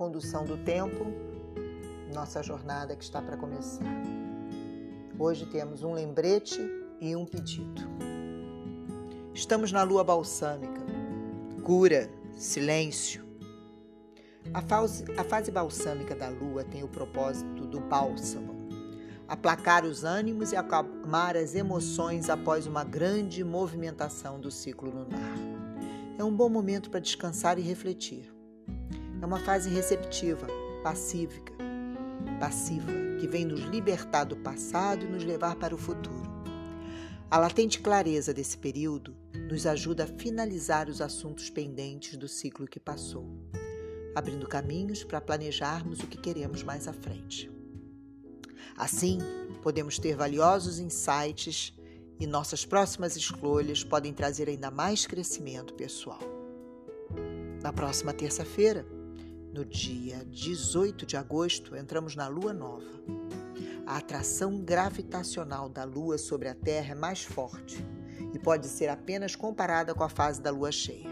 condução do tempo, nossa jornada que está para começar. Hoje temos um lembrete e um pedido. Estamos na lua balsâmica, cura, silêncio. A fase, a fase balsâmica da lua tem o propósito do bálsamo, aplacar os ânimos e acalmar as emoções após uma grande movimentação do ciclo lunar. É um bom momento para descansar e refletir. É uma fase receptiva, pacífica, passiva, que vem nos libertar do passado e nos levar para o futuro. A latente clareza desse período nos ajuda a finalizar os assuntos pendentes do ciclo que passou, abrindo caminhos para planejarmos o que queremos mais à frente. Assim, podemos ter valiosos insights e nossas próximas escolhas podem trazer ainda mais crescimento pessoal. Na próxima terça-feira, no dia 18 de agosto, entramos na lua nova. A atração gravitacional da lua sobre a Terra é mais forte e pode ser apenas comparada com a fase da lua cheia.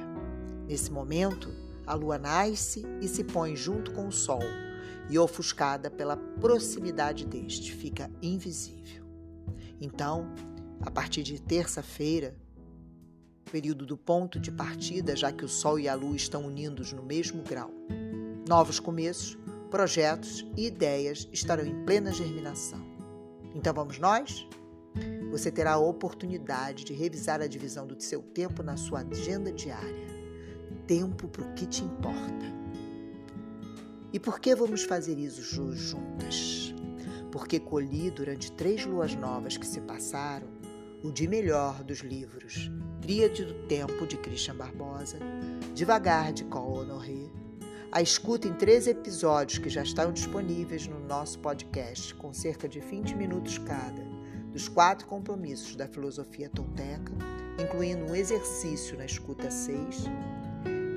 Nesse momento, a lua nasce e se põe junto com o sol e ofuscada pela proximidade deste, fica invisível. Então, a partir de terça-feira, período do ponto de partida, já que o Sol e a Lua estão unidos no mesmo grau, novos começos, projetos e ideias estarão em plena germinação. Então vamos nós? Você terá a oportunidade de revisar a divisão do seu tempo na sua agenda diária. Tempo para o que te importa. E por que vamos fazer isso juntas? Porque colhi durante três luas novas que se passaram o de melhor dos livros Tríade do Tempo de Christian Barbosa, Devagar de Cole Honoré, a escuta em três episódios que já estão disponíveis no nosso podcast, com cerca de 20 minutos cada, dos quatro compromissos da filosofia tolteca, incluindo um exercício na escuta 6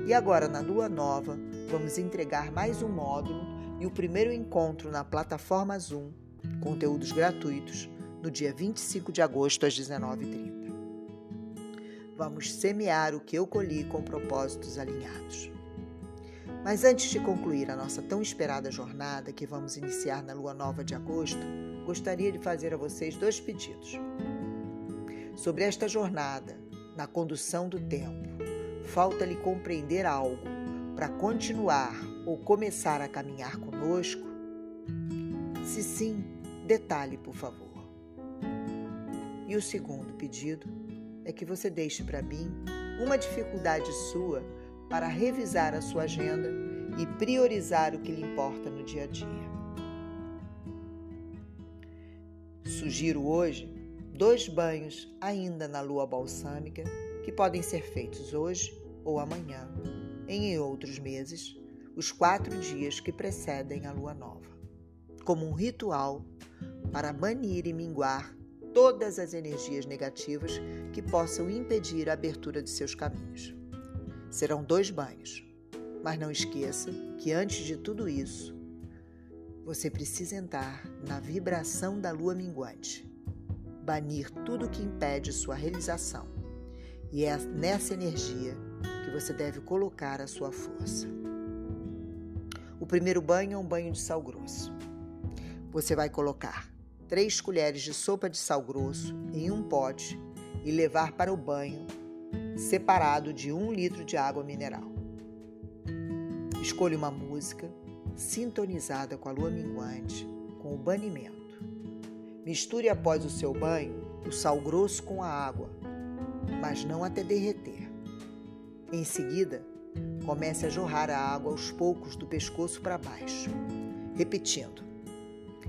e agora, na lua nova, vamos entregar mais um módulo e o primeiro encontro na plataforma Zoom, conteúdos gratuitos, no dia 25 de agosto às 19h30. Vamos semear o que eu colhi com propósitos alinhados. Mas antes de concluir a nossa tão esperada jornada que vamos iniciar na lua nova de agosto, gostaria de fazer a vocês dois pedidos. Sobre esta jornada, na condução do tempo, falta-lhe compreender algo para continuar ou começar a caminhar conosco? Se sim, detalhe, por favor. E o segundo pedido é que você deixe para mim uma dificuldade sua para revisar a sua agenda e priorizar o que lhe importa no dia a dia. Sugiro hoje dois banhos ainda na lua balsâmica que podem ser feitos hoje ou amanhã, em outros meses, os quatro dias que precedem a lua nova, como um ritual para banir e minguar todas as energias negativas que possam impedir a abertura de seus caminhos. Serão dois banhos, mas não esqueça que antes de tudo isso, você precisa entrar na vibração da lua minguante, banir tudo que impede sua realização. E é nessa energia que você deve colocar a sua força. O primeiro banho é um banho de sal grosso. Você vai colocar três colheres de sopa de sal grosso em um pote e levar para o banho separado de um litro de água mineral. Escolha uma música sintonizada com a lua minguante, com o banimento. Misture após o seu banho o sal grosso com a água, mas não até derreter. Em seguida, comece a jorrar a água aos poucos do pescoço para baixo, repetindo: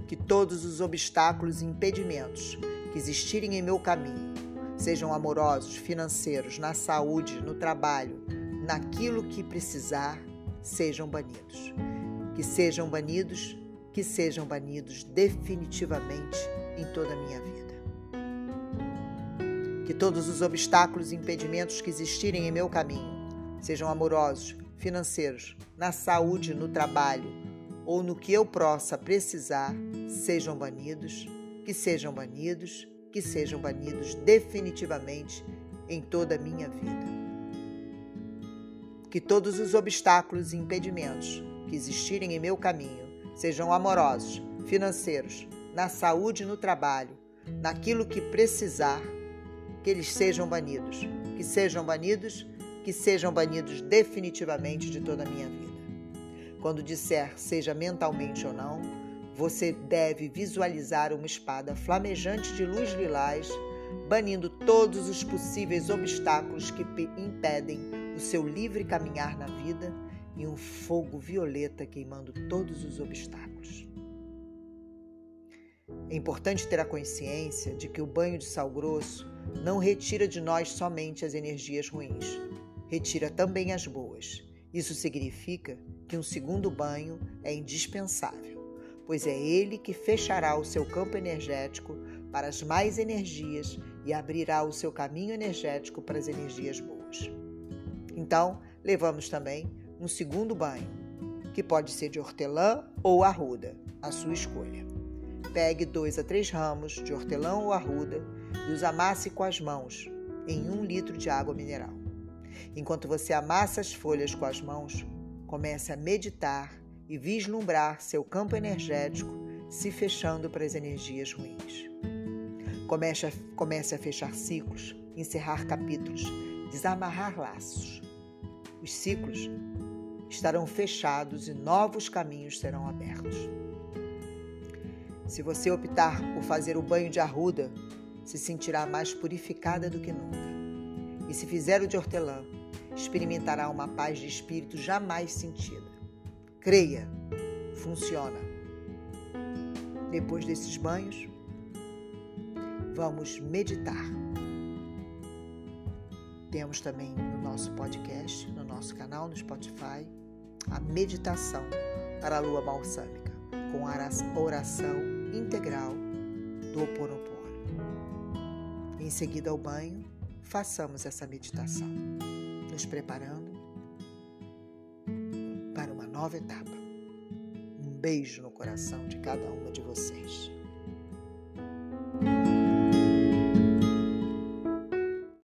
Que todos os obstáculos e impedimentos que existirem em meu caminho, sejam amorosos, financeiros, na saúde, no trabalho, naquilo que precisar, sejam banidos. Que sejam banidos, que sejam banidos definitivamente em toda a minha vida que todos os obstáculos e impedimentos que existirem em meu caminho, sejam amorosos, financeiros, na saúde, no trabalho ou no que eu possa precisar, sejam banidos, que sejam banidos, que sejam banidos definitivamente em toda a minha vida. Que todos os obstáculos e impedimentos que existirem em meu caminho, sejam amorosos, financeiros, na saúde e no trabalho, naquilo que precisar, que eles sejam banidos, que sejam banidos, que sejam banidos definitivamente de toda a minha vida. Quando disser seja mentalmente ou não, você deve visualizar uma espada flamejante de luz lilás, banindo todos os possíveis obstáculos que impedem o seu livre caminhar na vida e um fogo violeta queimando todos os obstáculos. É importante ter a consciência de que o banho de sal grosso não retira de nós somente as energias ruins, retira também as boas. Isso significa que um segundo banho é indispensável, pois é ele que fechará o seu campo energético para as mais energias e abrirá o seu caminho energético para as energias boas. Então, levamos também um segundo banho, que pode ser de hortelã ou arruda, a sua escolha. Pegue dois a três ramos de hortelã ou arruda e os amasse com as mãos em um litro de água mineral. Enquanto você amassa as folhas com as mãos, comece a meditar e vislumbrar seu campo energético se fechando para as energias ruins. Comece a, comece a fechar ciclos, encerrar capítulos, desamarrar laços. Os ciclos estarão fechados e novos caminhos serão abertos. Se você optar por fazer o banho de arruda, se sentirá mais purificada do que nunca. E se fizer o de hortelã, experimentará uma paz de espírito jamais sentida. Creia, funciona. Depois desses banhos, vamos meditar. Temos também no nosso podcast, no nosso canal no Spotify, a meditação para a lua balsâmica, com a oração integral do Ho Oponopono. Em seguida ao banho, façamos essa meditação, nos preparando nova etapa. Um beijo no coração de cada uma de vocês.